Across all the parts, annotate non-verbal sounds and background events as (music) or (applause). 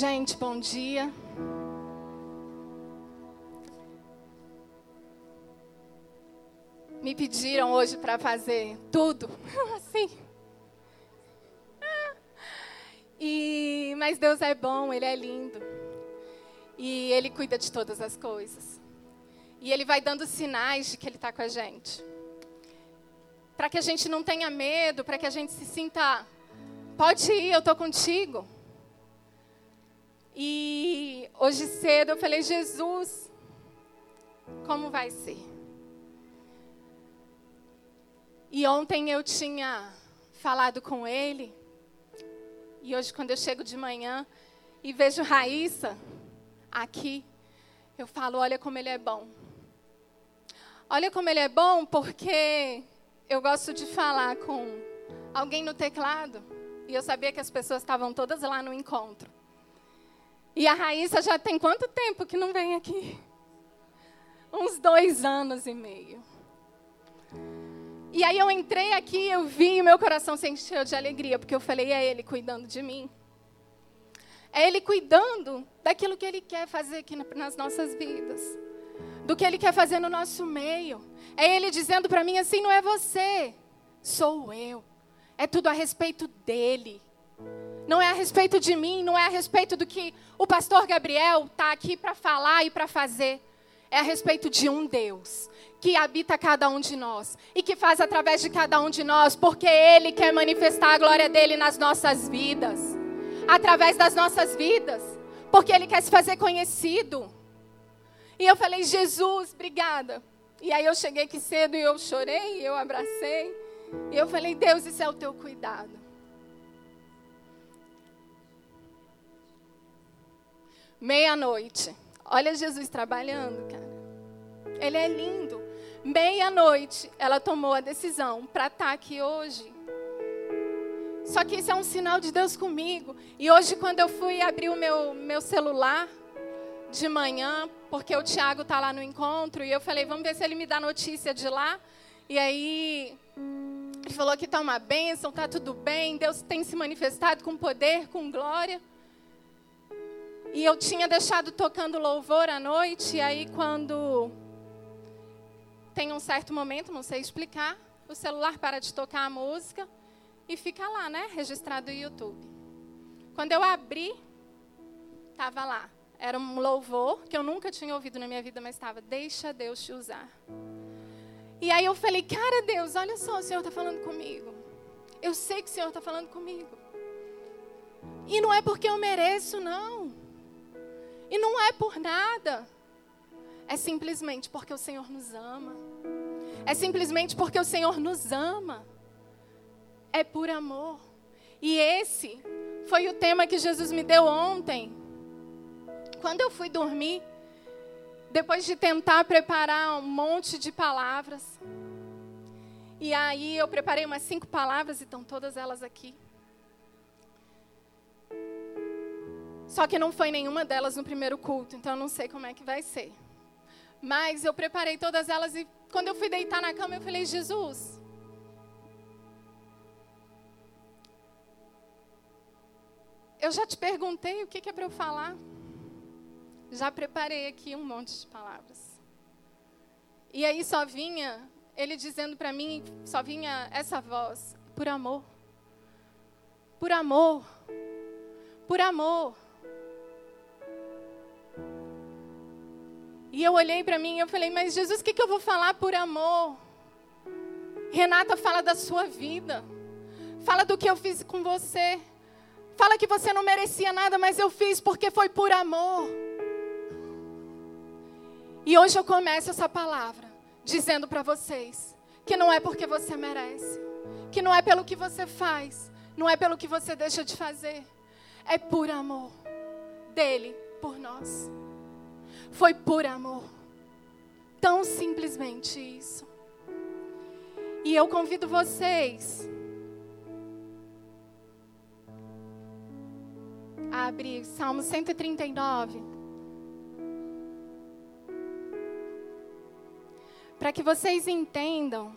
Gente, bom dia. Me pediram hoje para fazer tudo, (laughs) assim. E, mas Deus é bom, Ele é lindo. E Ele cuida de todas as coisas. E Ele vai dando sinais de que Ele está com a gente. Para que a gente não tenha medo, para que a gente se sinta, pode ir, eu estou contigo. E hoje cedo eu falei, Jesus, como vai ser? E ontem eu tinha falado com ele. E hoje, quando eu chego de manhã e vejo Raíssa aqui, eu falo: olha como ele é bom. Olha como ele é bom, porque eu gosto de falar com alguém no teclado. E eu sabia que as pessoas estavam todas lá no encontro. E a Raíssa já tem quanto tempo que não vem aqui? Uns dois anos e meio. E aí eu entrei aqui, eu vi e meu coração se encheu de alegria, porque eu falei, é Ele cuidando de mim. É Ele cuidando daquilo que Ele quer fazer aqui nas nossas vidas. Do que Ele quer fazer no nosso meio. É Ele dizendo para mim assim: não é você, sou eu. É tudo a respeito dEle. Não é a respeito de mim, não é a respeito do que o pastor Gabriel está aqui para falar e para fazer. É a respeito de um Deus que habita cada um de nós e que faz através de cada um de nós, porque Ele quer manifestar a glória dele nas nossas vidas, através das nossas vidas, porque Ele quer se fazer conhecido. E eu falei, Jesus, obrigada. E aí eu cheguei aqui cedo e eu chorei, eu abracei. E eu falei, Deus, isso é o teu cuidado. Meia-noite. Olha Jesus trabalhando, cara. Ele é lindo. Meia-noite, ela tomou a decisão para estar tá aqui hoje. Só que isso é um sinal de Deus comigo. E hoje, quando eu fui abrir o meu, meu celular de manhã, porque o Tiago está lá no encontro, e eu falei, vamos ver se ele me dá notícia de lá. E aí, ele falou que está uma bênção, está tudo bem, Deus tem se manifestado com poder, com glória. E eu tinha deixado tocando louvor à noite, e aí quando tem um certo momento, não sei explicar, o celular para de tocar a música e fica lá, né, registrado no YouTube. Quando eu abri, estava lá. Era um louvor que eu nunca tinha ouvido na minha vida, mas estava, deixa Deus te usar. E aí eu falei, cara Deus, olha só, o Senhor está falando comigo. Eu sei que o Senhor está falando comigo. E não é porque eu mereço, não. E não é por nada. É simplesmente porque o Senhor nos ama. É simplesmente porque o Senhor nos ama. É por amor. E esse foi o tema que Jesus me deu ontem. Quando eu fui dormir, depois de tentar preparar um monte de palavras. E aí eu preparei umas cinco palavras e estão todas elas aqui. Só que não foi nenhuma delas no primeiro culto, então eu não sei como é que vai ser. Mas eu preparei todas elas e quando eu fui deitar na cama, eu falei: Jesus, eu já te perguntei o que, é para eu falar. Já preparei aqui um monte de palavras. E aí só vinha ele dizendo para mim, só vinha essa voz: por amor. Por amor. Por amor. E eu olhei para mim e eu falei, mas Jesus, o que, que eu vou falar por amor? Renata fala da sua vida. Fala do que eu fiz com você. Fala que você não merecia nada, mas eu fiz porque foi por amor. E hoje eu começo essa palavra dizendo para vocês que não é porque você merece, que não é pelo que você faz, não é pelo que você deixa de fazer, é por amor dele por nós. Foi por amor. Tão simplesmente isso. E eu convido vocês a abrir Salmo 139. Para que vocês entendam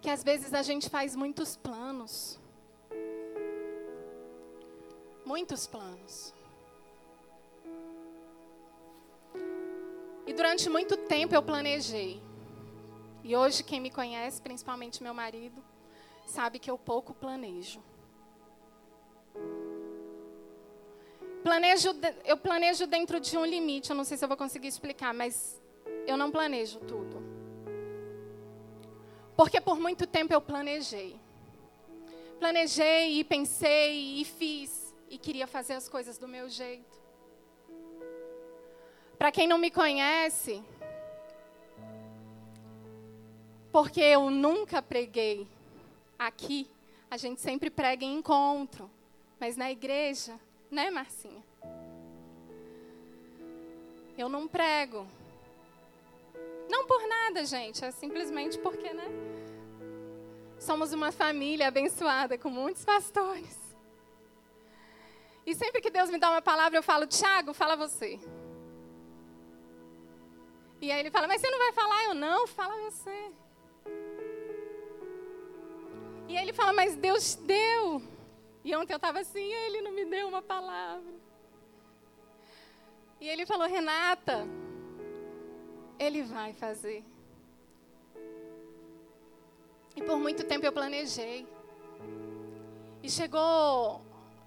que às vezes a gente faz muitos planos. Muitos planos. E durante muito tempo eu planejei. E hoje quem me conhece, principalmente meu marido, sabe que eu pouco planejo. Planejo, eu planejo dentro de um limite, eu não sei se eu vou conseguir explicar, mas eu não planejo tudo. Porque por muito tempo eu planejei. Planejei e pensei e fiz e queria fazer as coisas do meu jeito. Para quem não me conhece, porque eu nunca preguei aqui, a gente sempre prega em encontro, mas na igreja né, Marcinha? Eu não prego. Não por nada, gente, é simplesmente porque, né? Somos uma família abençoada com muitos pastores. E sempre que Deus me dá uma palavra, eu falo, Tiago, fala você. E aí ele fala, mas você não vai falar? Eu não, fala você. E aí ele fala, mas Deus deu. E ontem eu estava assim, e ele não me deu uma palavra. E ele falou, Renata, ele vai fazer. E por muito tempo eu planejei. E chegou,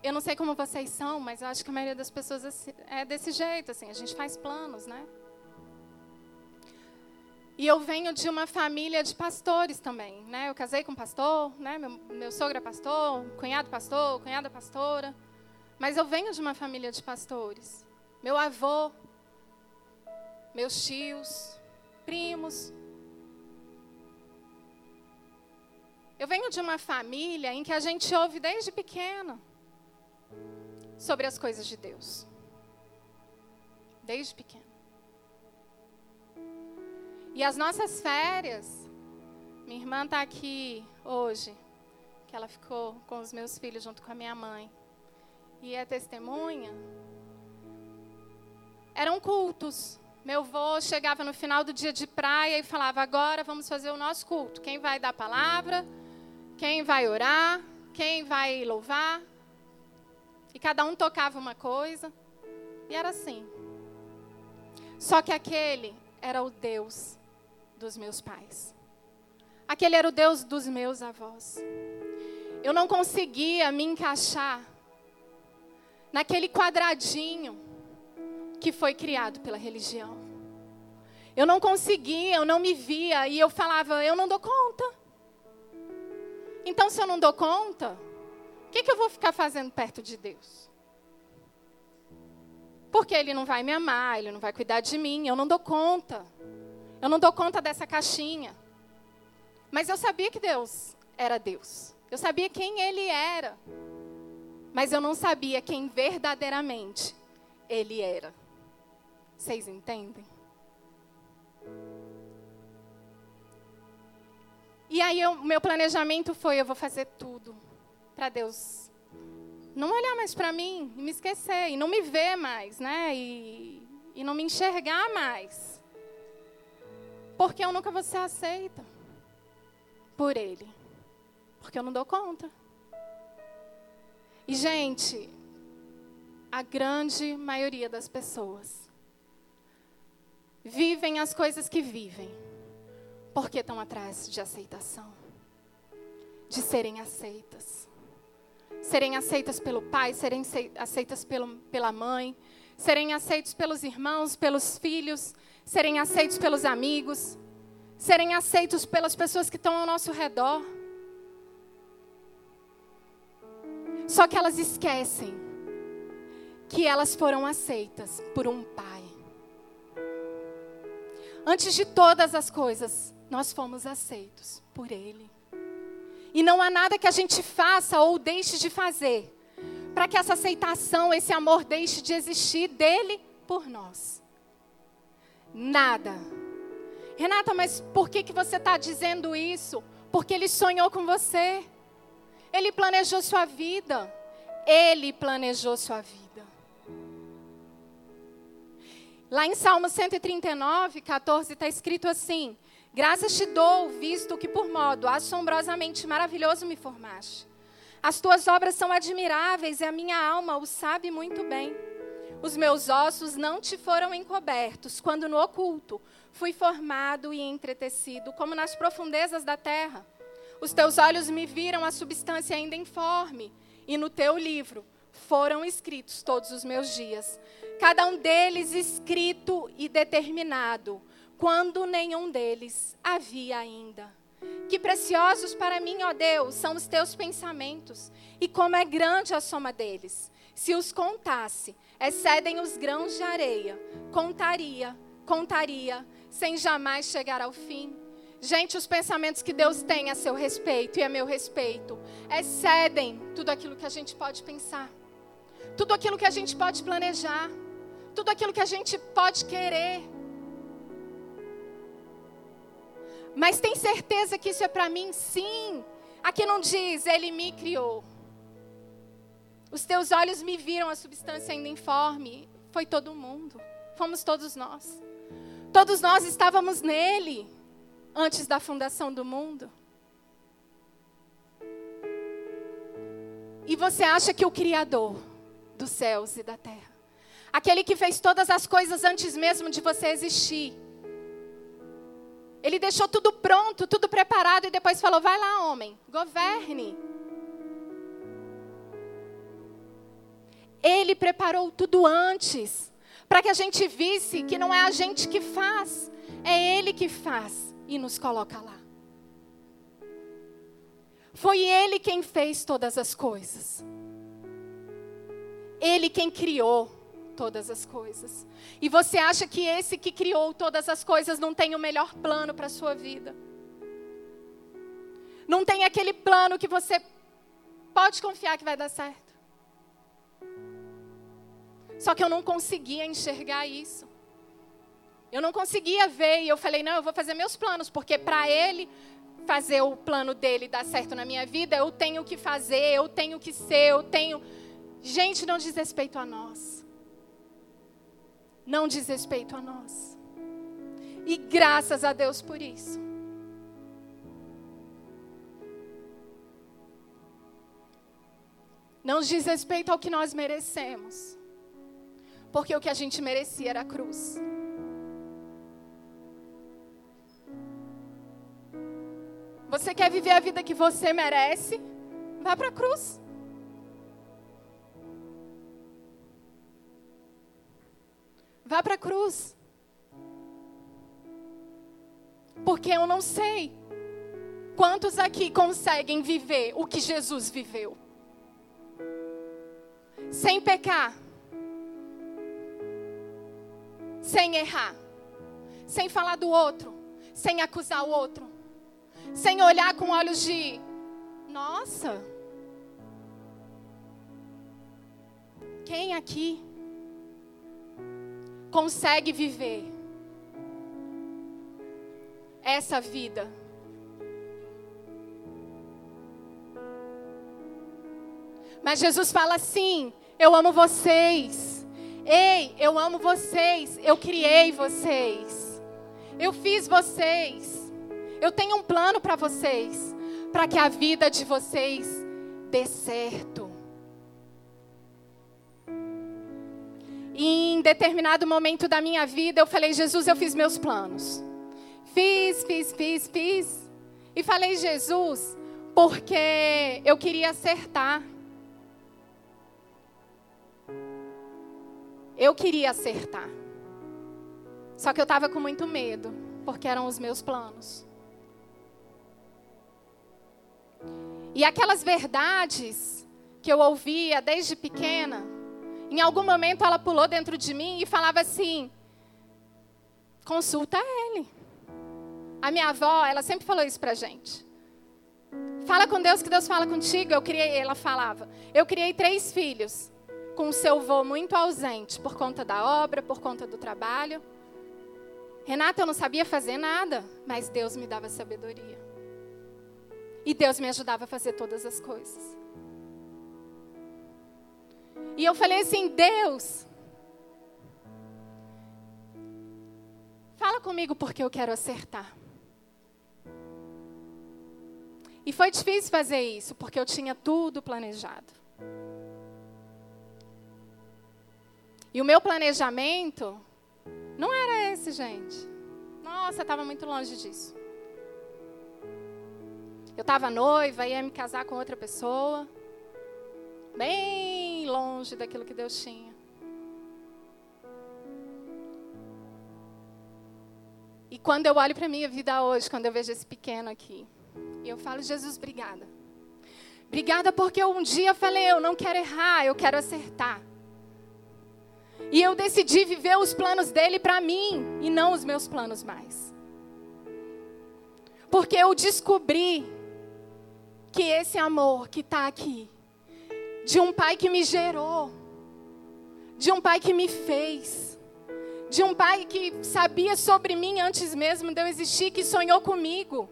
eu não sei como vocês são, mas eu acho que a maioria das pessoas é desse jeito, assim, a gente faz planos, né? E eu venho de uma família de pastores também, né? Eu casei com um pastor, né? Meu, meu sogro é pastor, cunhado pastor, cunhada pastora. Mas eu venho de uma família de pastores. Meu avô, meus tios, primos. Eu venho de uma família em que a gente ouve desde pequena sobre as coisas de Deus. Desde pequena. E as nossas férias, minha irmã está aqui hoje, que ela ficou com os meus filhos junto com a minha mãe. E é testemunha. Eram cultos. Meu avô chegava no final do dia de praia e falava: agora vamos fazer o nosso culto. Quem vai dar a palavra? Quem vai orar? Quem vai louvar? E cada um tocava uma coisa. E era assim. Só que aquele era o Deus dos meus pais. Aquele era o Deus dos meus avós. Eu não conseguia me encaixar naquele quadradinho que foi criado pela religião. Eu não conseguia, eu não me via e eu falava, eu não dou conta. Então, se eu não dou conta, que, que eu vou ficar fazendo perto de Deus? Porque Ele não vai me amar, Ele não vai cuidar de mim, eu não dou conta. Eu não dou conta dessa caixinha. Mas eu sabia que Deus era Deus. Eu sabia quem Ele era. Mas eu não sabia quem verdadeiramente Ele era. Vocês entendem? E aí o meu planejamento foi: eu vou fazer tudo para Deus não olhar mais para mim e me esquecer, e não me ver mais, né? E, e não me enxergar mais. Porque eu nunca vou ser aceita por Ele. Porque eu não dou conta. E, gente, a grande maioria das pessoas vivem as coisas que vivem porque estão atrás de aceitação, de serem aceitas. Serem aceitas pelo pai, serem aceitas pelo, pela mãe, serem aceitos pelos irmãos, pelos filhos, serem aceitos pelos amigos, serem aceitos pelas pessoas que estão ao nosso redor. Só que elas esquecem que elas foram aceitas por um Pai. Antes de todas as coisas, nós fomos aceitos por Ele. E não há nada que a gente faça ou deixe de fazer para que essa aceitação, esse amor deixe de existir dele por nós. Nada. Renata, mas por que, que você está dizendo isso? Porque ele sonhou com você. Ele planejou sua vida. Ele planejou sua vida. Lá em Salmo 139, 14, está escrito assim: Graças te dou, visto que por modo assombrosamente maravilhoso me formaste. As tuas obras são admiráveis e a minha alma o sabe muito bem. Os meus ossos não te foram encobertos, quando no oculto fui formado e entretecido, como nas profundezas da terra. Os teus olhos me viram a substância ainda informe, e no teu livro foram escritos todos os meus dias, cada um deles escrito e determinado, quando nenhum deles havia ainda. Que preciosos para mim, ó Deus, são os teus pensamentos, e como é grande a soma deles. Se os contasse, excedem os grãos de areia. Contaria, contaria, sem jamais chegar ao fim. Gente, os pensamentos que Deus tem a seu respeito e a meu respeito excedem tudo aquilo que a gente pode pensar, tudo aquilo que a gente pode planejar, tudo aquilo que a gente pode querer. Mas tem certeza que isso é para mim? Sim. Aqui não diz, ele me criou. Os teus olhos me viram a substância ainda informe. Foi todo mundo. Fomos todos nós. Todos nós estávamos nele antes da fundação do mundo. E você acha que o Criador dos céus e da terra, aquele que fez todas as coisas antes mesmo de você existir, ele deixou tudo pronto, tudo preparado e depois falou: vai lá, homem, governe. Ele preparou tudo antes, para que a gente visse que não é a gente que faz, é Ele que faz e nos coloca lá. Foi Ele quem fez todas as coisas. Ele quem criou todas as coisas. E você acha que esse que criou todas as coisas não tem o melhor plano para a sua vida? Não tem aquele plano que você pode confiar que vai dar certo? Só que eu não conseguia enxergar isso. Eu não conseguia ver e eu falei: não, eu vou fazer meus planos, porque para ele fazer o plano dele dar certo na minha vida, eu tenho que fazer, eu tenho que ser, eu tenho. Gente, não diz respeito a nós não diz respeito a nós. E graças a Deus por isso. Não diz respeito ao que nós merecemos. Porque o que a gente merecia era a cruz. Você quer viver a vida que você merece? Vá para a cruz. Vá para a cruz. Porque eu não sei quantos aqui conseguem viver o que Jesus viveu. Sem pecar. Sem errar. Sem falar do outro. Sem acusar o outro. Sem olhar com olhos de: Nossa. Quem aqui consegue viver essa vida. Mas Jesus fala assim: Eu amo vocês. Ei, eu amo vocês. Eu criei vocês. Eu fiz vocês. Eu tenho um plano para vocês. Para que a vida de vocês dê certo. E em determinado momento da minha vida, eu falei: Jesus, eu fiz meus planos. Fiz, fiz, fiz, fiz. E falei: Jesus, porque eu queria acertar. Eu queria acertar. Só que eu estava com muito medo, porque eram os meus planos. E aquelas verdades que eu ouvia desde pequena, em algum momento ela pulou dentro de mim e falava assim: consulta ele. A minha avó, ela sempre falou isso pra gente. Fala com Deus que Deus fala contigo. Eu criei, ela falava. Eu criei três filhos com o seu avô muito ausente por conta da obra, por conta do trabalho. Renata, eu não sabia fazer nada, mas Deus me dava sabedoria. E Deus me ajudava a fazer todas as coisas. E eu falei assim: Deus, fala comigo porque eu quero acertar. E foi difícil fazer isso, porque eu tinha tudo planejado. E o meu planejamento não era esse, gente. Nossa, estava muito longe disso. Eu estava noiva, ia me casar com outra pessoa. Bem longe daquilo que Deus tinha. E quando eu olho para a minha vida hoje, quando eu vejo esse pequeno aqui, eu falo, Jesus, obrigada. Obrigada porque um dia falei, eu não quero errar, eu quero acertar. E eu decidi viver os planos dele para mim e não os meus planos mais. Porque eu descobri que esse amor que está aqui, de um pai que me gerou, de um pai que me fez, de um pai que sabia sobre mim antes mesmo de eu existir, que sonhou comigo.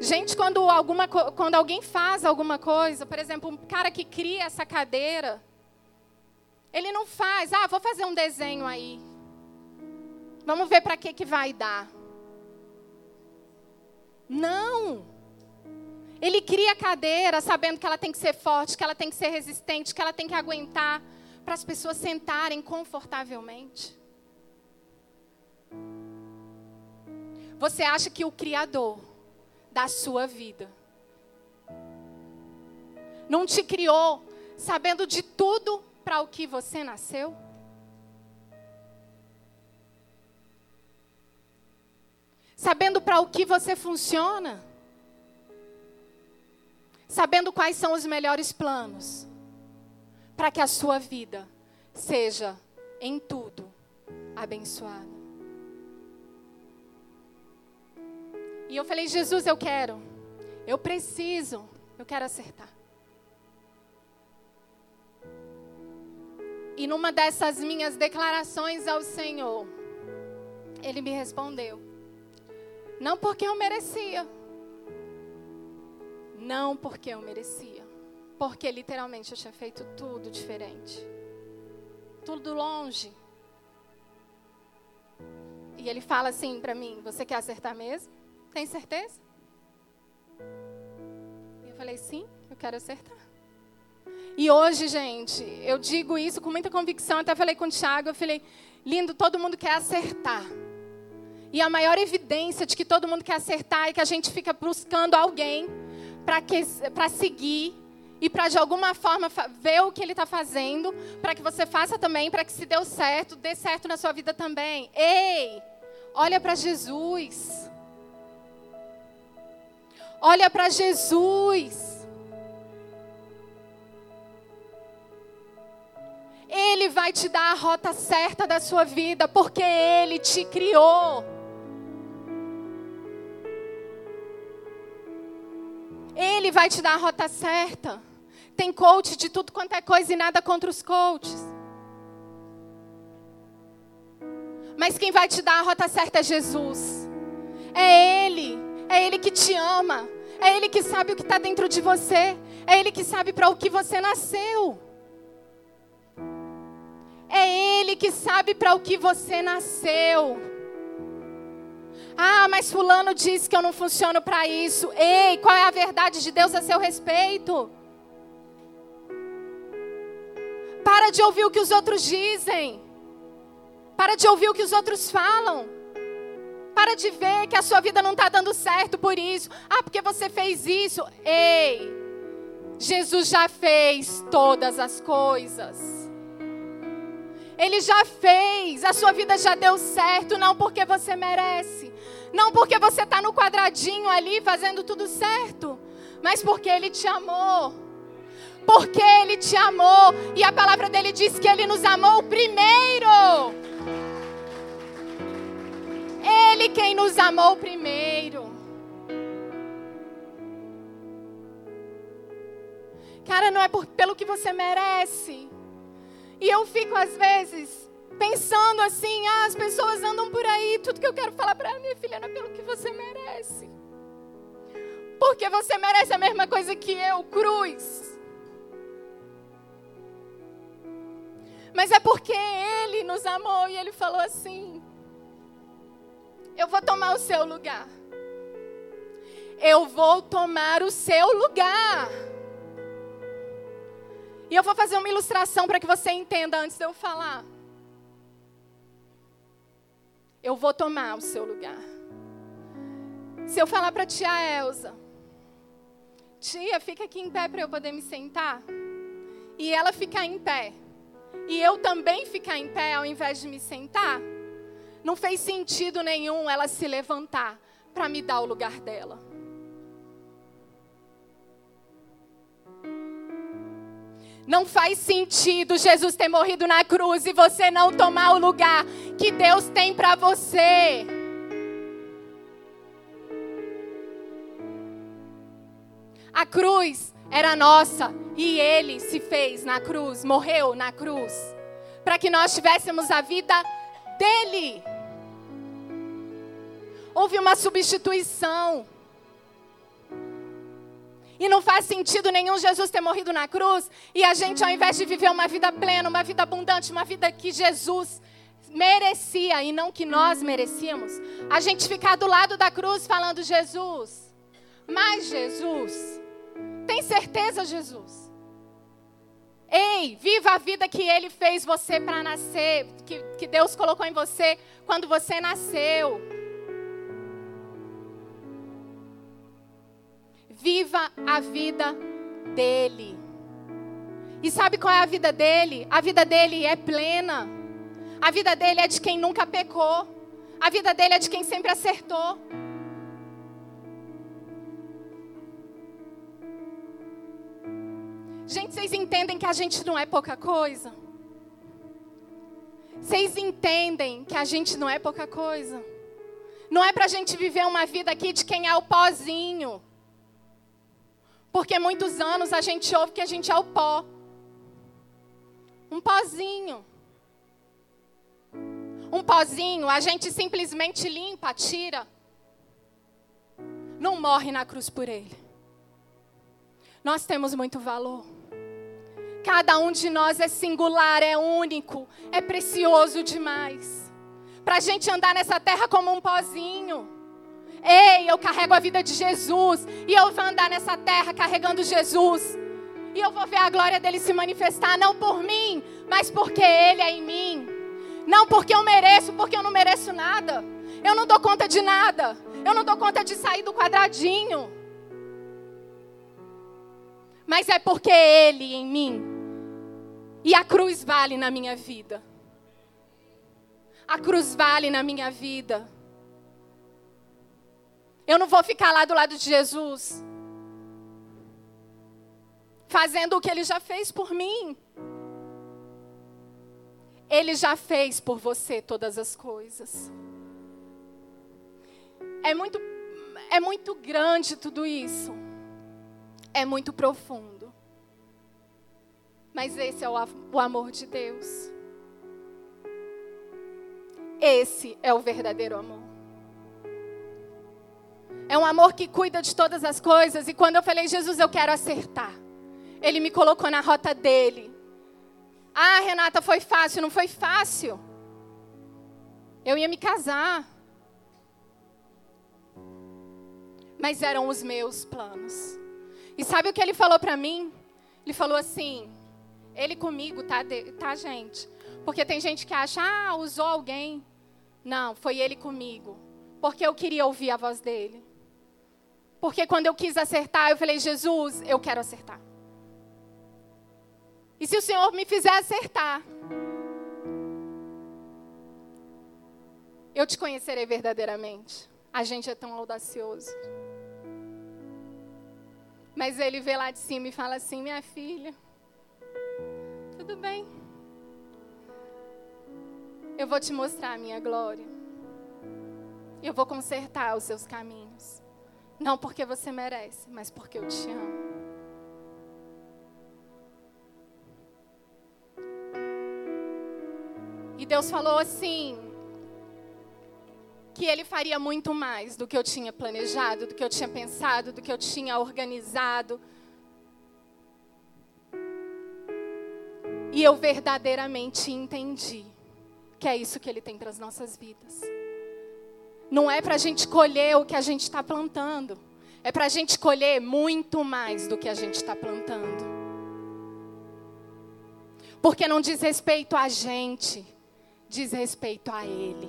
Gente, quando, alguma, quando alguém faz alguma coisa, por exemplo, um cara que cria essa cadeira, ele não faz, ah, vou fazer um desenho aí. Vamos ver para que, que vai dar. Não. Ele cria a cadeira sabendo que ela tem que ser forte, que ela tem que ser resistente, que ela tem que aguentar para as pessoas sentarem confortavelmente? Você acha que o Criador da sua vida não te criou sabendo de tudo para o que você nasceu? Sabendo para o que você funciona? Sabendo quais são os melhores planos? para que a sua vida seja em tudo abençoada. E eu falei, Jesus, eu quero, eu preciso, eu quero acertar. E numa dessas minhas declarações ao Senhor, Ele me respondeu: Não porque eu merecia, não porque eu merecia, porque literalmente eu tinha feito tudo diferente. Tudo longe. E ele fala assim para mim: Você quer acertar mesmo? Tem certeza? E eu falei: Sim, eu quero acertar. E hoje, gente, eu digo isso com muita convicção. Até falei com o Thiago: Eu falei, lindo, todo mundo quer acertar. E a maior evidência de que todo mundo quer acertar é que a gente fica buscando alguém para seguir e para de alguma forma ver o que ele está fazendo, para que você faça também, para que se deu certo, dê certo na sua vida também. Ei, olha para Jesus. Olha para Jesus. Ele vai te dar a rota certa da sua vida, porque Ele te criou. Ele vai te dar a rota certa. Tem coach de tudo quanto é coisa e nada contra os coaches. Mas quem vai te dar a rota certa é Jesus. É Ele. É Ele que te ama. É Ele que sabe o que está dentro de você. É Ele que sabe para o que você nasceu. É Ele que sabe para o que você nasceu. Ah, mas Fulano disse que eu não funciono para isso. Ei, qual é a verdade de Deus a seu respeito? Para de ouvir o que os outros dizem. Para de ouvir o que os outros falam. Para de ver que a sua vida não está dando certo por isso. Ah, porque você fez isso. Ei, Jesus já fez todas as coisas. Ele já fez, a sua vida já deu certo, não porque você merece, não porque você está no quadradinho ali fazendo tudo certo, mas porque Ele te amou porque Ele te amou. E a palavra dele diz que Ele nos amou primeiro. Ele quem nos amou primeiro. Cara, não é por, pelo que você merece. E eu fico às vezes pensando assim, ah, as pessoas andam por aí, tudo que eu quero falar para minha filha não é pelo que você merece. Porque você merece a mesma coisa que eu, cruz. Mas é porque Ele nos amou e Ele falou assim: Eu vou tomar o seu lugar. Eu vou tomar o seu lugar. E eu vou fazer uma ilustração para que você entenda antes de eu falar. Eu vou tomar o seu lugar. Se eu falar para tia Elza, tia, fica aqui em pé para eu poder me sentar. E ela ficar em pé. E eu também ficar em pé ao invés de me sentar. Não fez sentido nenhum ela se levantar para me dar o lugar dela. Não faz sentido Jesus ter morrido na cruz e você não tomar o lugar que Deus tem para você. A cruz era nossa e ele se fez na cruz, morreu na cruz, para que nós tivéssemos a vida dele. Houve uma substituição. E não faz sentido nenhum Jesus ter morrido na cruz e a gente, ao invés de viver uma vida plena, uma vida abundante, uma vida que Jesus merecia e não que nós merecíamos, a gente ficar do lado da cruz falando: Jesus, mas Jesus, tem certeza, Jesus? Ei, viva a vida que Ele fez você para nascer, que, que Deus colocou em você quando você nasceu. Viva a vida dele. E sabe qual é a vida dele? A vida dele é plena. A vida dele é de quem nunca pecou. A vida dele é de quem sempre acertou. Gente, vocês entendem que a gente não é pouca coisa? Vocês entendem que a gente não é pouca coisa? Não é para a gente viver uma vida aqui de quem é o pozinho. Porque muitos anos a gente ouve que a gente é o pó. Um pozinho. Um pozinho, a gente simplesmente limpa, tira. Não morre na cruz por ele. Nós temos muito valor. Cada um de nós é singular, é único, é precioso demais. Para a gente andar nessa terra como um pozinho. Ei, eu carrego a vida de Jesus. E eu vou andar nessa terra carregando Jesus. E eu vou ver a glória dele se manifestar, não por mim, mas porque ele é em mim. Não porque eu mereço, porque eu não mereço nada. Eu não dou conta de nada. Eu não dou conta de sair do quadradinho. Mas é porque ele em mim e a cruz vale na minha vida. A cruz vale na minha vida. Eu não vou ficar lá do lado de Jesus, fazendo o que ele já fez por mim. Ele já fez por você todas as coisas. É muito, é muito grande tudo isso. É muito profundo. Mas esse é o amor de Deus. Esse é o verdadeiro amor. É um amor que cuida de todas as coisas. E quando eu falei, Jesus, eu quero acertar. Ele me colocou na rota dele. Ah, Renata, foi fácil. Não foi fácil. Eu ia me casar. Mas eram os meus planos. E sabe o que ele falou para mim? Ele falou assim: ele comigo, tá, tá, gente? Porque tem gente que acha, ah, usou alguém. Não, foi ele comigo. Porque eu queria ouvir a voz dele. Porque quando eu quis acertar, eu falei, Jesus, eu quero acertar. E se o Senhor me fizer acertar, eu te conhecerei verdadeiramente. A gente é tão audacioso. Mas ele vê lá de cima e fala assim: minha filha, tudo bem. Eu vou te mostrar a minha glória. Eu vou consertar os seus caminhos. Não porque você merece, mas porque eu te amo. E Deus falou assim: que Ele faria muito mais do que eu tinha planejado, do que eu tinha pensado, do que eu tinha organizado. E eu verdadeiramente entendi que é isso que Ele tem para as nossas vidas. Não é para a gente colher o que a gente está plantando, é para a gente colher muito mais do que a gente está plantando. Porque não diz respeito a gente, diz respeito a Ele.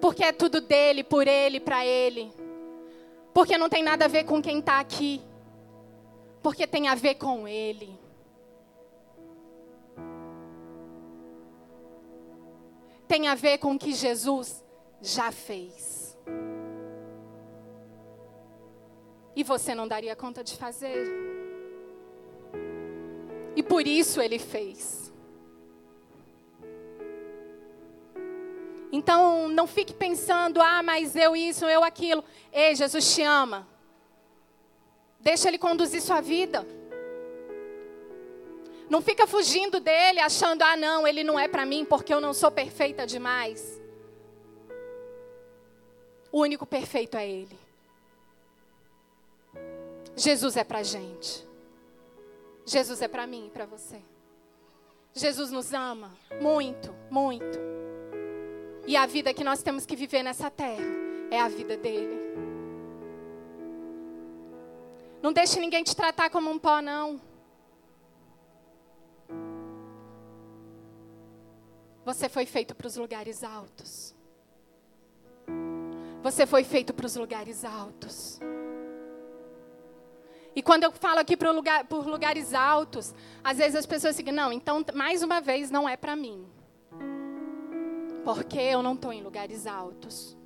Porque é tudo dele, por Ele, para Ele. Porque não tem nada a ver com quem está aqui. Porque tem a ver com Ele. Tem a ver com o que Jesus já fez. E você não daria conta de fazer. E por isso ele fez. Então, não fique pensando, ah, mas eu isso, eu aquilo. Ei, Jesus te ama. Deixa ele conduzir sua vida. Não fica fugindo dele, achando, ah, não, ele não é para mim porque eu não sou perfeita demais. O único perfeito é ele. Jesus é para gente. Jesus é para mim e para você. Jesus nos ama muito, muito. E a vida que nós temos que viver nessa terra é a vida dele. Não deixe ninguém te tratar como um pó, não. Você foi feito para os lugares altos. Você foi feito para os lugares altos. E quando eu falo aqui por, lugar, por lugares altos, às vezes as pessoas ficam, não, então mais uma vez não é para mim. Porque eu não estou em lugares altos.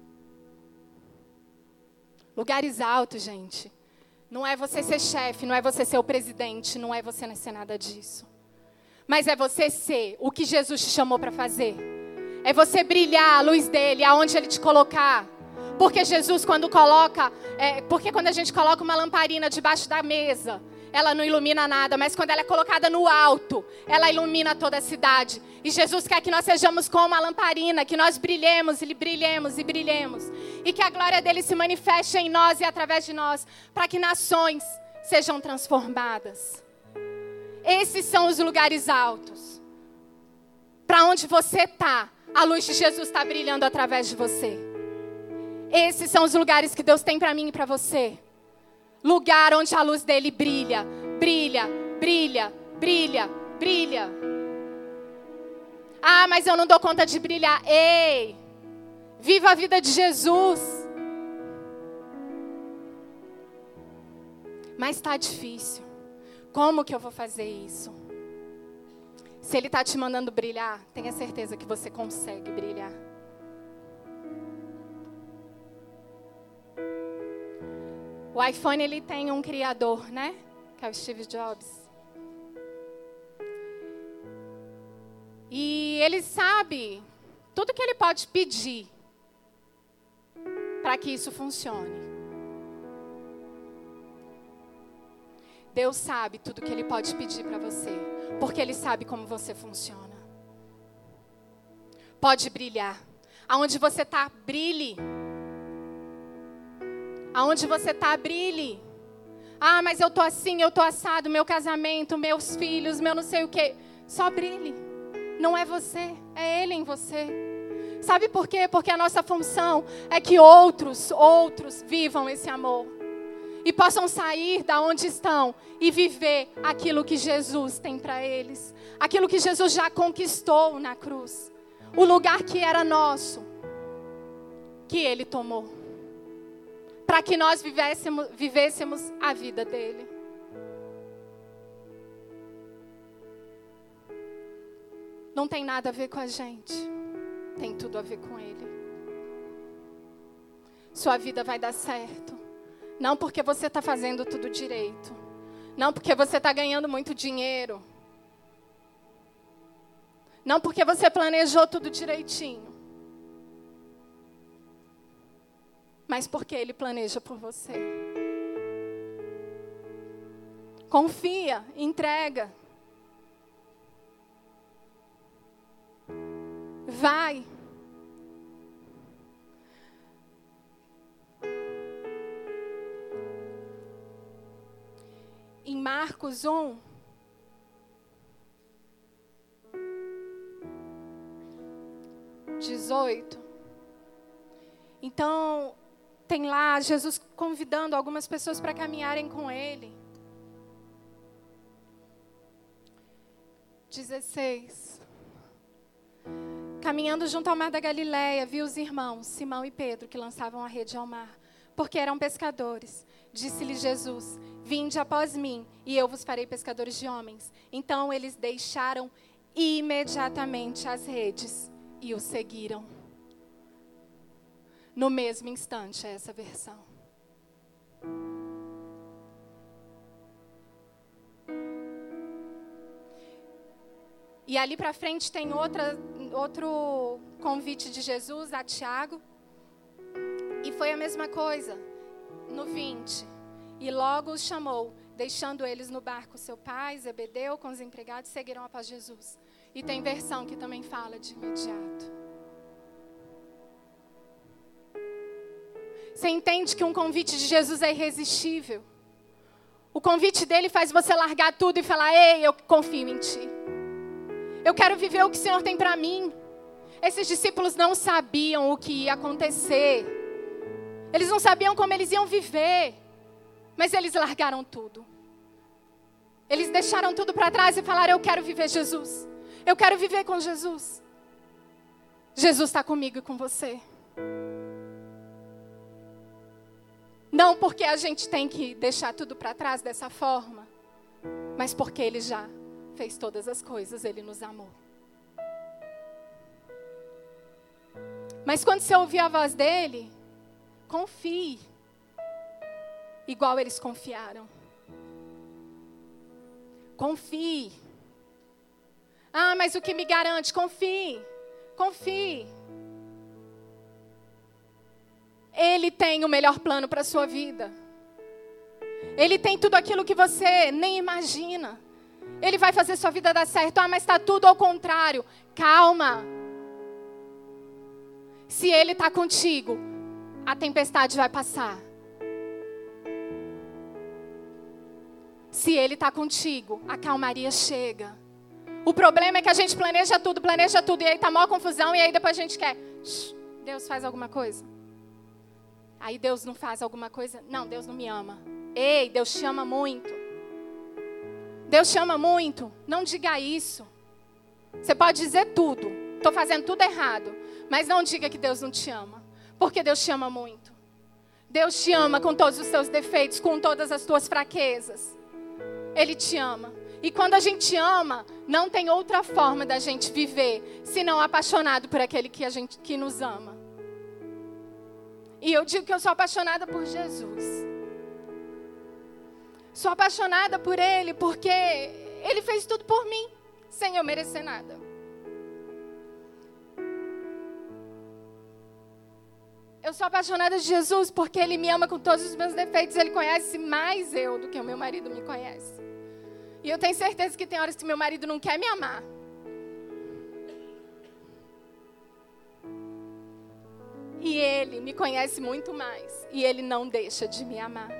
Lugares altos, gente, não é você ser chefe, não é você ser o presidente, não é você ser nada disso. Mas é você ser o que Jesus te chamou para fazer. É você brilhar a luz dele, aonde ele te colocar. Porque Jesus, quando coloca, é, porque quando a gente coloca uma lamparina debaixo da mesa, ela não ilumina nada, mas quando ela é colocada no alto, ela ilumina toda a cidade. E Jesus quer que nós sejamos como a lamparina, que nós brilhemos e brilhemos e brilhemos. E que a glória dele se manifeste em nós e através de nós, para que nações sejam transformadas. Esses são os lugares altos. Para onde você está, a luz de Jesus está brilhando através de você. Esses são os lugares que Deus tem para mim e para você. Lugar onde a luz dele brilha, brilha, brilha, brilha, brilha. Ah, mas eu não dou conta de brilhar. Ei, viva a vida de Jesus. Mas está difícil. Como que eu vou fazer isso? Se Ele está te mandando brilhar, tenha certeza que você consegue brilhar. O iPhone ele tem um criador, né? Que é o Steve Jobs. E ele sabe tudo que ele pode pedir para que isso funcione. Deus sabe tudo que ele pode pedir para você, porque ele sabe como você funciona. Pode brilhar. Aonde você está, brilhe. Aonde você está, brilhe. Ah, mas eu estou assim, eu estou assado, meu casamento, meus filhos, meu não sei o quê. Só brilhe. Não é você, é Ele em você. Sabe por quê? Porque a nossa função é que outros, outros vivam esse amor. E possam sair da onde estão e viver aquilo que Jesus tem para eles. Aquilo que Jesus já conquistou na cruz. O lugar que era nosso, que Ele tomou para que nós vivêssemos, vivêssemos a vida dele. Não tem nada a ver com a gente, tem tudo a ver com ele. Sua vida vai dar certo, não porque você está fazendo tudo direito, não porque você está ganhando muito dinheiro, não porque você planejou tudo direitinho. Mas porque Ele planeja por você. Confia, entrega. Vai. Em Marcos 1, dezoito. Então, tem lá Jesus convidando algumas pessoas para caminharem com Ele. 16. Caminhando junto ao mar da Galileia, viu os irmãos, Simão e Pedro, que lançavam a rede ao mar, porque eram pescadores. Disse-lhe Jesus: Vinde após mim, e eu vos farei pescadores de homens. Então eles deixaram imediatamente as redes e o seguiram. No mesmo instante, é essa versão. E ali para frente tem outra, outro convite de Jesus a Tiago. E foi a mesma coisa no 20. E logo os chamou, deixando eles no barco seu pai, Zebedeu, com os empregados, seguiram após Jesus. E tem versão que também fala de imediato. Você entende que um convite de Jesus é irresistível. O convite dele faz você largar tudo e falar: Ei, eu confio em ti. Eu quero viver o que o Senhor tem para mim. Esses discípulos não sabiam o que ia acontecer. Eles não sabiam como eles iam viver. Mas eles largaram tudo. Eles deixaram tudo para trás e falaram: Eu quero viver Jesus. Eu quero viver com Jesus. Jesus está comigo e com você. Não porque a gente tem que deixar tudo para trás dessa forma, mas porque Ele já fez todas as coisas, Ele nos amou. Mas quando você ouvir a voz dele, confie, igual eles confiaram. Confie. Ah, mas o que me garante? Confie, confie. Ele tem o melhor plano para a sua vida. Ele tem tudo aquilo que você nem imagina. Ele vai fazer sua vida dar certo. Ah, mas está tudo ao contrário. Calma. Se Ele está contigo, a tempestade vai passar. Se Ele está contigo, a calmaria chega. O problema é que a gente planeja tudo, planeja tudo, e aí está maior confusão, e aí depois a gente quer. Deus faz alguma coisa. Aí Deus não faz alguma coisa. Não, Deus não me ama. Ei, Deus te ama muito. Deus te ama muito. Não diga isso. Você pode dizer tudo. Estou fazendo tudo errado. Mas não diga que Deus não te ama. Porque Deus te ama muito. Deus te ama com todos os seus defeitos, com todas as tuas fraquezas. Ele te ama. E quando a gente ama, não tem outra forma da gente viver senão apaixonado por aquele que, a gente, que nos ama. E eu digo que eu sou apaixonada por Jesus. Sou apaixonada por Ele porque Ele fez tudo por mim, sem eu merecer nada. Eu sou apaixonada de Jesus porque Ele me ama com todos os meus defeitos. Ele conhece mais eu do que o meu marido me conhece. E eu tenho certeza que tem horas que meu marido não quer me amar. E Ele me conhece muito mais. E Ele não deixa de me amar.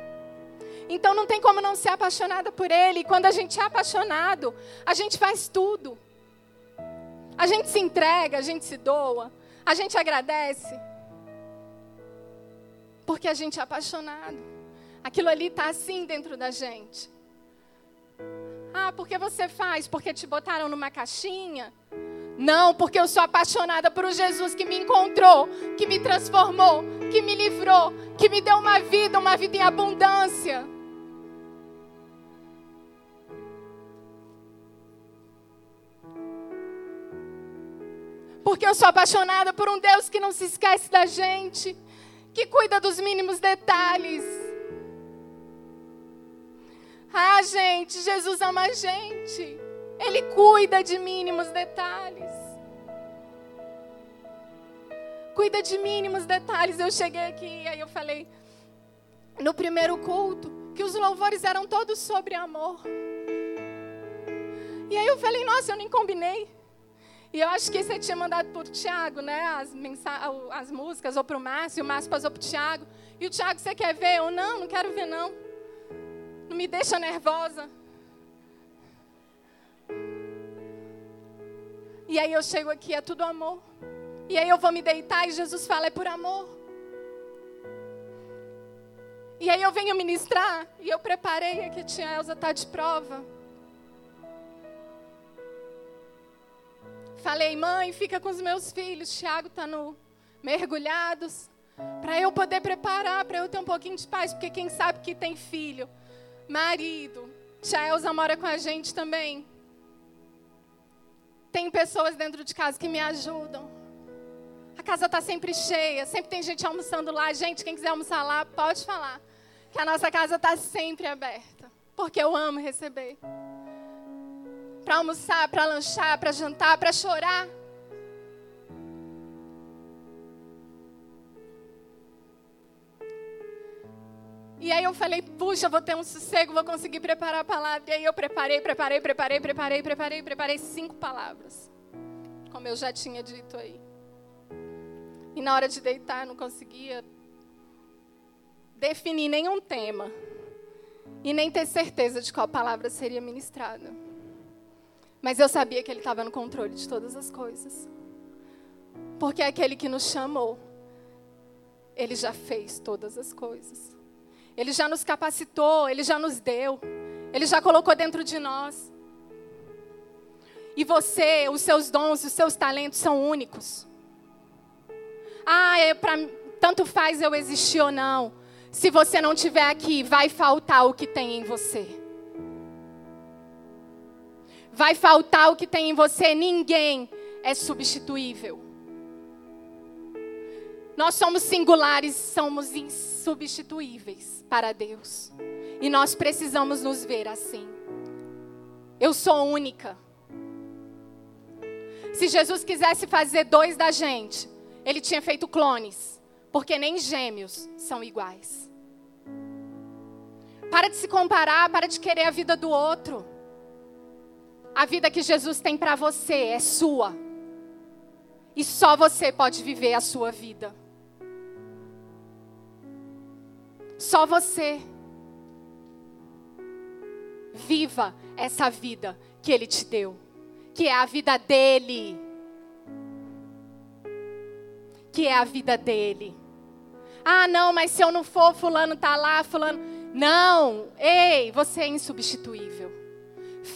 Então não tem como não ser apaixonada por Ele. E quando a gente é apaixonado, a gente faz tudo. A gente se entrega, a gente se doa, a gente agradece. Porque a gente é apaixonado. Aquilo ali está assim dentro da gente. Ah, porque você faz? Porque te botaram numa caixinha? Não, porque eu sou apaixonada por um Jesus que me encontrou, que me transformou, que me livrou, que me deu uma vida, uma vida em abundância. Porque eu sou apaixonada por um Deus que não se esquece da gente, que cuida dos mínimos detalhes. Ah, gente, Jesus ama a gente. Ele cuida de mínimos detalhes. Cuida de mínimos detalhes. Eu cheguei aqui e aí eu falei no primeiro culto que os louvores eram todos sobre amor. E aí eu falei, nossa, eu nem combinei. E eu acho que você tinha mandado o Tiago, né? As, as músicas, ou para o Márcio, o Márcio passou para o Tiago. E o Tiago, você quer ver? Eu, não, não quero ver, não. Não me deixa nervosa. E aí eu chego aqui, é tudo amor. E aí eu vou me deitar e Jesus fala, é por amor. E aí eu venho ministrar e eu preparei aqui, tinha Elza tá de prova. Falei, mãe, fica com os meus filhos. Tiago está no mergulhados. Para eu poder preparar, para eu ter um pouquinho de paz. Porque quem sabe que tem filho, marido. Tia Elza mora com a gente também. Tem pessoas dentro de casa que me ajudam. A casa está sempre cheia, sempre tem gente almoçando lá. Gente, quem quiser almoçar lá, pode falar. Que a nossa casa está sempre aberta. Porque eu amo receber. Para almoçar, para lanchar, para jantar, para chorar. E aí eu falei, puxa, vou ter um sossego, vou conseguir preparar a palavra. E aí eu preparei, preparei, preparei, preparei, preparei, preparei cinco palavras. Como eu já tinha dito aí. E na hora de deitar, não conseguia definir nenhum tema. E nem ter certeza de qual palavra seria ministrada. Mas eu sabia que Ele estava no controle de todas as coisas. Porque é aquele que nos chamou, Ele já fez todas as coisas. Ele já nos capacitou, Ele já nos deu, Ele já colocou dentro de nós. E você, os seus dons, os seus talentos são únicos. Ah, é pra, tanto faz eu existir ou não. Se você não estiver aqui, vai faltar o que tem em você. Vai faltar o que tem em você. Ninguém é substituível. Nós somos singulares, somos insubstituíveis para Deus. E nós precisamos nos ver assim. Eu sou única. Se Jesus quisesse fazer dois da gente, ele tinha feito clones, porque nem gêmeos são iguais. Para de se comparar, para de querer a vida do outro. A vida que Jesus tem para você é sua. E só você pode viver a sua vida. Só você. Viva essa vida que Ele te deu, que é a vida dele que é a vida dele. Ah, não, mas se eu não for, fulano tá lá, fulano. Não, ei, você é insubstituível.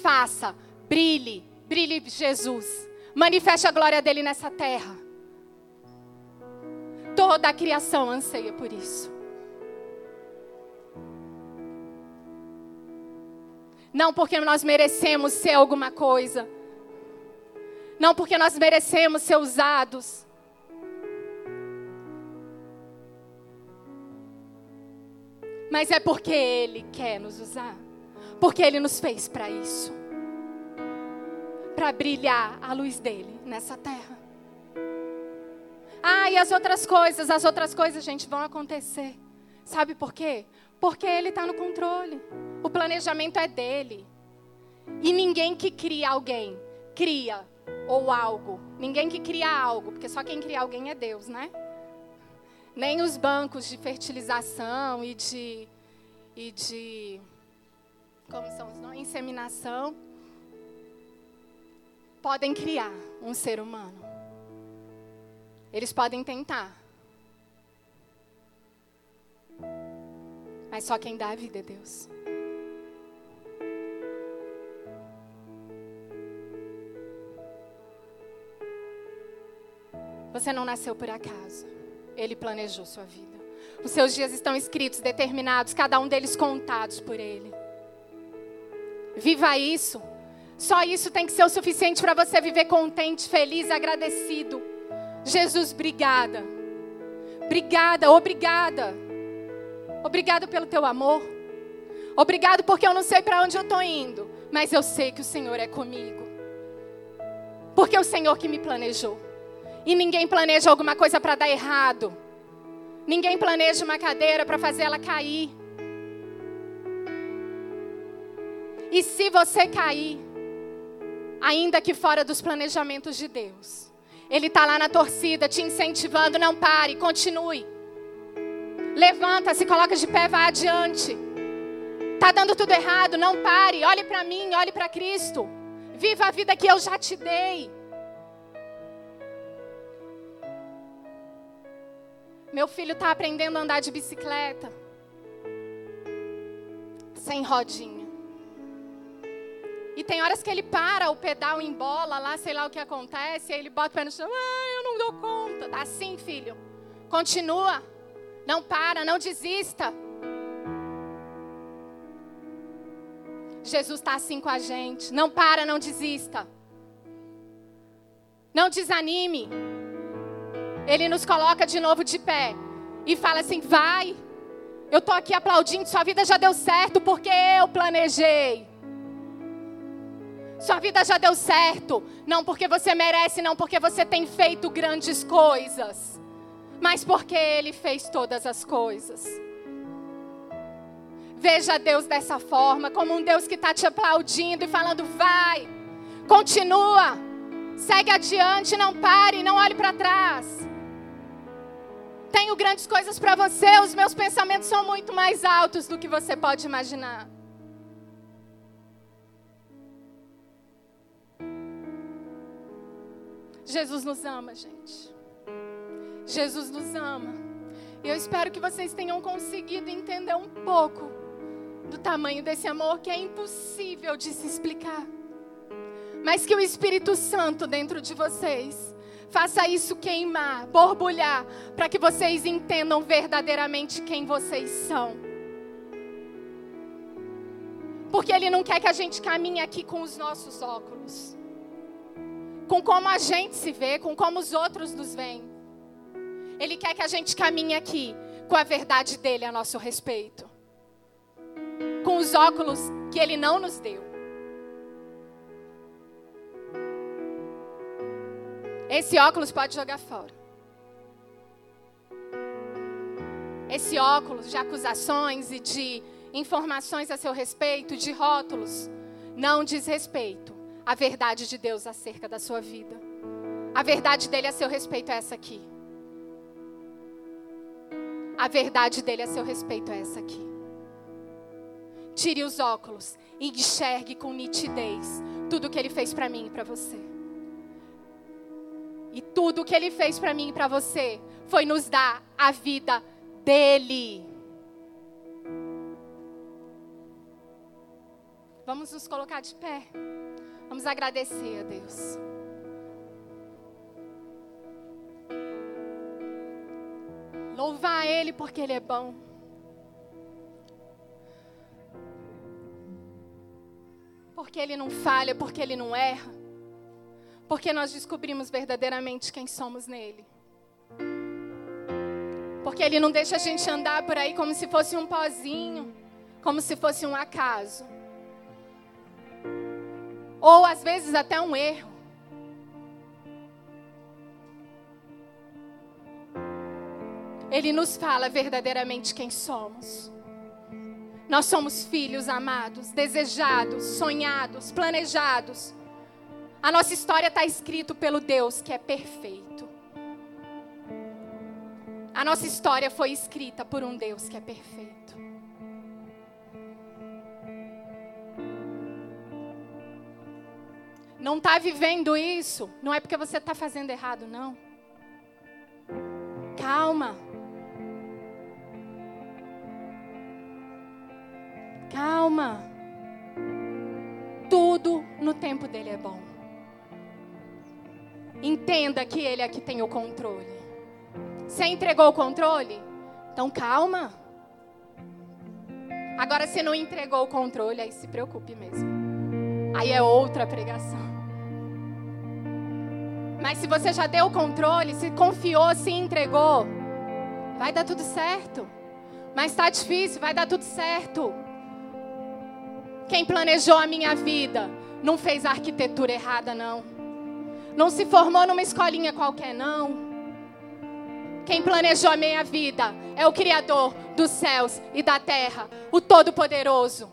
Faça, brilhe, brilhe Jesus. Manifeste a glória dele nessa terra. Toda a criação anseia por isso. Não porque nós merecemos ser alguma coisa. Não porque nós merecemos ser usados. mas é porque Ele quer nos usar. Porque Ele nos fez para isso para brilhar a luz dele nessa terra. Ah, e as outras coisas, as outras coisas, gente, vão acontecer. Sabe por quê? Porque Ele está no controle. O planejamento é dele. E ninguém que cria alguém cria ou algo. Ninguém que cria algo, porque só quem cria alguém é Deus, né? nem os bancos de fertilização e de, e de como são os nomes? inseminação podem criar um ser humano. Eles podem tentar. Mas só quem dá a vida é Deus. Você não nasceu por acaso. Ele planejou sua vida. Os seus dias estão escritos, determinados, cada um deles contados por Ele. Viva isso. Só isso tem que ser o suficiente para você viver contente, feliz, agradecido. Jesus, obrigada. Obrigada, obrigada. Obrigado pelo teu amor. Obrigado porque eu não sei para onde eu estou indo, mas eu sei que o Senhor é comigo. Porque é o Senhor que me planejou. E ninguém planeja alguma coisa para dar errado. Ninguém planeja uma cadeira para fazer ela cair. E se você cair, ainda que fora dos planejamentos de Deus, Ele está lá na torcida te incentivando, não pare, continue. Levanta, se coloca de pé, vá adiante. Tá dando tudo errado, não pare, olhe para mim, olhe para Cristo. Viva a vida que eu já te dei. Meu filho está aprendendo a andar de bicicleta. sem rodinha. E tem horas que ele para o pedal em bola lá, sei lá o que acontece, aí ele bota o pé no chão, ah, eu não dou conta. Tá assim, filho. Continua. Não para, não desista. Jesus está assim com a gente. Não para, não desista. Não desanime. Ele nos coloca de novo de pé e fala assim: vai. Eu estou aqui aplaudindo, sua vida já deu certo porque eu planejei. Sua vida já deu certo, não porque você merece, não porque você tem feito grandes coisas, mas porque Ele fez todas as coisas. Veja Deus dessa forma, como um Deus que está te aplaudindo e falando: vai, continua, segue adiante, não pare, não olhe para trás. Tenho grandes coisas para você, os meus pensamentos são muito mais altos do que você pode imaginar. Jesus nos ama, gente. Jesus nos ama. E eu espero que vocês tenham conseguido entender um pouco do tamanho desse amor que é impossível de se explicar. Mas que o Espírito Santo dentro de vocês faça isso queimar, borbulhar, para que vocês entendam verdadeiramente quem vocês são. Porque Ele não quer que a gente caminhe aqui com os nossos óculos, com como a gente se vê, com como os outros nos veem. Ele quer que a gente caminhe aqui com a verdade dele a nosso respeito com os óculos que Ele não nos deu. Esse óculos pode jogar fora. Esse óculos de acusações e de informações a seu respeito, de rótulos, não diz respeito à verdade de Deus acerca da sua vida. A verdade dele a seu respeito é essa aqui. A verdade dele a seu respeito é essa aqui. Tire os óculos e enxergue com nitidez tudo que ele fez para mim e para você. E tudo que ele fez para mim e para você foi nos dar a vida dele. Vamos nos colocar de pé. Vamos agradecer a Deus. Louvar Ele porque Ele é bom. Porque Ele não falha, porque Ele não erra. Porque nós descobrimos verdadeiramente quem somos nele. Porque Ele não deixa a gente andar por aí como se fosse um pozinho, como se fosse um acaso. Ou às vezes até um erro. Ele nos fala verdadeiramente quem somos. Nós somos filhos amados, desejados, sonhados, planejados. A nossa história está escrita pelo Deus que é perfeito. A nossa história foi escrita por um Deus que é perfeito. Não está vivendo isso, não é porque você está fazendo errado, não. Calma. Calma. Tudo no tempo dele é bom. Entenda que ele é que tem o controle. Você entregou o controle? Então calma. Agora, se não entregou o controle, aí se preocupe mesmo. Aí é outra pregação. Mas se você já deu o controle, se confiou, se entregou, vai dar tudo certo. Mas está difícil, vai dar tudo certo. Quem planejou a minha vida não fez a arquitetura errada, não. Não se formou numa escolinha qualquer, não. Quem planejou a minha vida é o Criador dos céus e da terra, o Todo-Poderoso.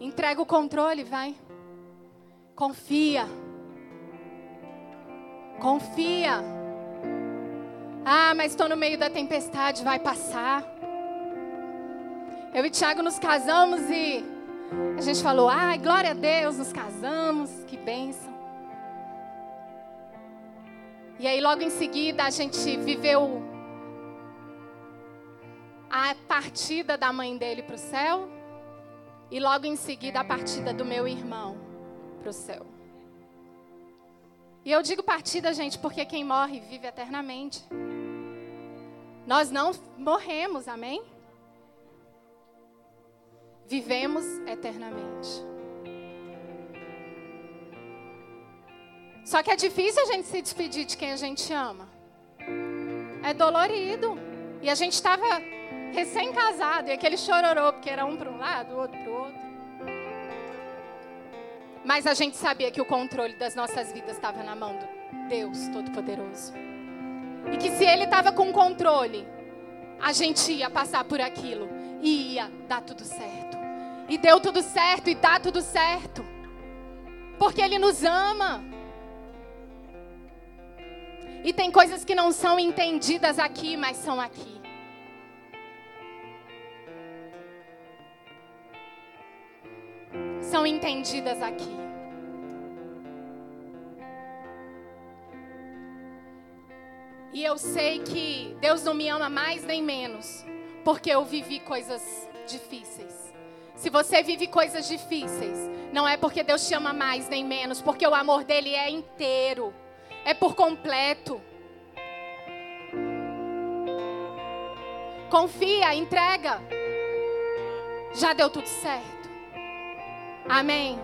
Entrega o controle, vai. Confia. Confia. Ah, mas estou no meio da tempestade, vai passar. Eu e Tiago nos casamos e a gente falou: ai, glória a Deus, nos casamos, que bênção. E aí, logo em seguida, a gente viveu a partida da mãe dele para o céu. E logo em seguida, a partida do meu irmão para o céu. E eu digo partida, gente, porque quem morre vive eternamente. Nós não morremos, amém? Vivemos eternamente. Só que é difícil a gente se despedir de quem a gente ama. É dolorido. E a gente estava recém-casado e aquele chororô, porque era um para um lado, o outro para o outro. Mas a gente sabia que o controle das nossas vidas estava na mão do Deus Todo-Poderoso. E que se Ele estava com controle, a gente ia passar por aquilo e ia dar tudo certo. E deu tudo certo e dá tudo certo. Porque Ele nos ama. E tem coisas que não são entendidas aqui, mas são aqui. São entendidas aqui. E eu sei que Deus não me ama mais nem menos, porque eu vivi coisas difíceis. Se você vive coisas difíceis, não é porque Deus te ama mais nem menos, porque o amor dele é inteiro é por completo. Confia, entrega. Já deu tudo certo. Amém.